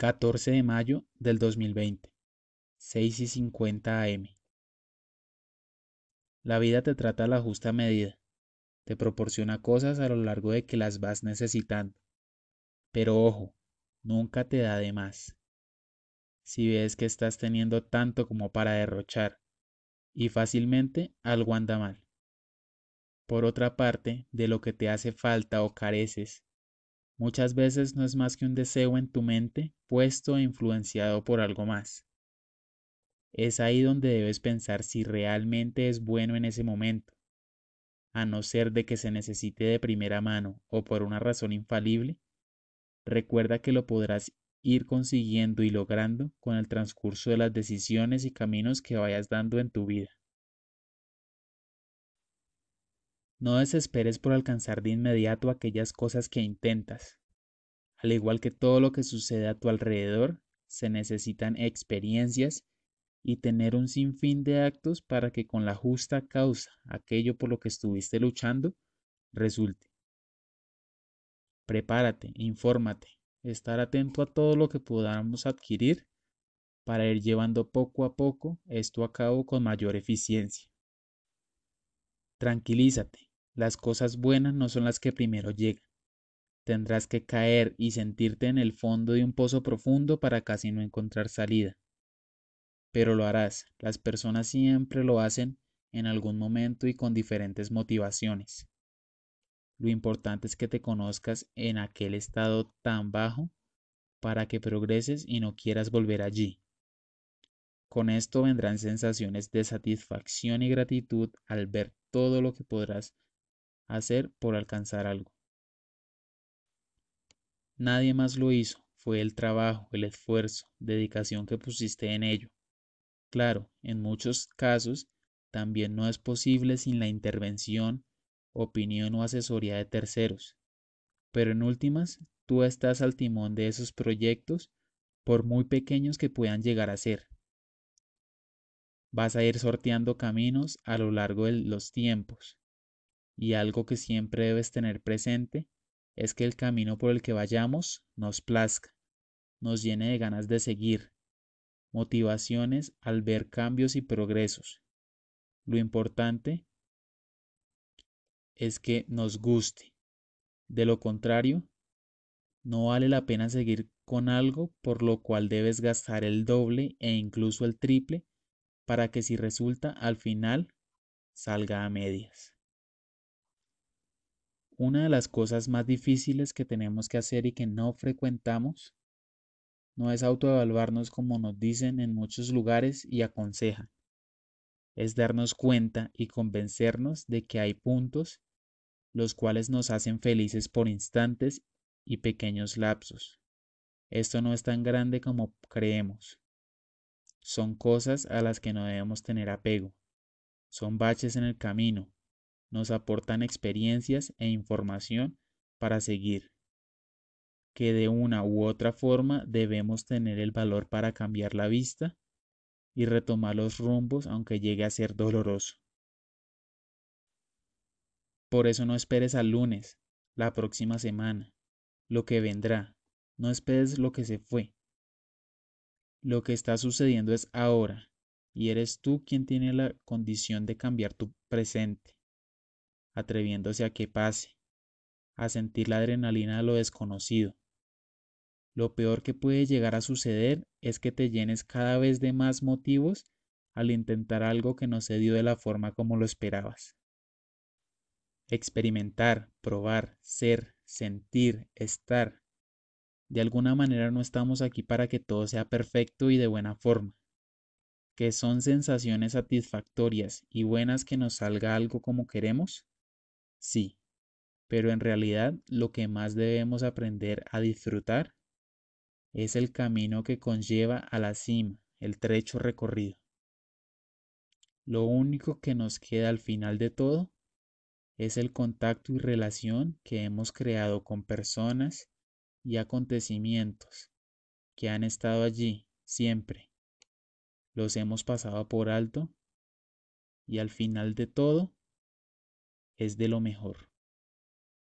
14 de mayo del 2020, 6 y 50 am. La vida te trata a la justa medida, te proporciona cosas a lo largo de que las vas necesitando. Pero ojo, nunca te da de más. Si ves que estás teniendo tanto como para derrochar, y fácilmente algo anda mal. Por otra parte, de lo que te hace falta o careces, muchas veces no es más que un deseo en tu mente puesto e influenciado por algo más. Es ahí donde debes pensar si realmente es bueno en ese momento, a no ser de que se necesite de primera mano o por una razón infalible, recuerda que lo podrás ir consiguiendo y logrando con el transcurso de las decisiones y caminos que vayas dando en tu vida. No desesperes por alcanzar de inmediato aquellas cosas que intentas. Al igual que todo lo que sucede a tu alrededor, se necesitan experiencias y tener un sinfín de actos para que con la justa causa aquello por lo que estuviste luchando resulte. Prepárate, infórmate, estar atento a todo lo que podamos adquirir para ir llevando poco a poco esto a cabo con mayor eficiencia. Tranquilízate, las cosas buenas no son las que primero llegan. Tendrás que caer y sentirte en el fondo de un pozo profundo para casi no encontrar salida. Pero lo harás. Las personas siempre lo hacen en algún momento y con diferentes motivaciones. Lo importante es que te conozcas en aquel estado tan bajo para que progreses y no quieras volver allí. Con esto vendrán sensaciones de satisfacción y gratitud al ver todo lo que podrás hacer por alcanzar algo. Nadie más lo hizo, fue el trabajo, el esfuerzo, dedicación que pusiste en ello. Claro, en muchos casos también no es posible sin la intervención, opinión o asesoría de terceros. Pero en últimas, tú estás al timón de esos proyectos, por muy pequeños que puedan llegar a ser. Vas a ir sorteando caminos a lo largo de los tiempos y algo que siempre debes tener presente es que el camino por el que vayamos nos plazca, nos llene de ganas de seguir, motivaciones al ver cambios y progresos. Lo importante es que nos guste. De lo contrario, no vale la pena seguir con algo por lo cual debes gastar el doble e incluso el triple para que si resulta al final salga a medias. Una de las cosas más difíciles que tenemos que hacer y que no frecuentamos no es autoevaluarnos como nos dicen en muchos lugares y aconsejan. Es darnos cuenta y convencernos de que hay puntos los cuales nos hacen felices por instantes y pequeños lapsos. Esto no es tan grande como creemos. Son cosas a las que no debemos tener apego. Son baches en el camino, nos aportan experiencias e información para seguir, que de una u otra forma debemos tener el valor para cambiar la vista y retomar los rumbos aunque llegue a ser doloroso. Por eso no esperes al lunes, la próxima semana, lo que vendrá, no esperes lo que se fue. Lo que está sucediendo es ahora, y eres tú quien tiene la condición de cambiar tu presente atreviéndose a que pase, a sentir la adrenalina de lo desconocido. Lo peor que puede llegar a suceder es que te llenes cada vez de más motivos al intentar algo que no se dio de la forma como lo esperabas. Experimentar, probar, ser, sentir, estar. De alguna manera no estamos aquí para que todo sea perfecto y de buena forma. Que son sensaciones satisfactorias y buenas que nos salga algo como queremos, Sí, pero en realidad lo que más debemos aprender a disfrutar es el camino que conlleva a la cima, el trecho recorrido. Lo único que nos queda al final de todo es el contacto y relación que hemos creado con personas y acontecimientos que han estado allí siempre. Los hemos pasado por alto y al final de todo es de lo mejor.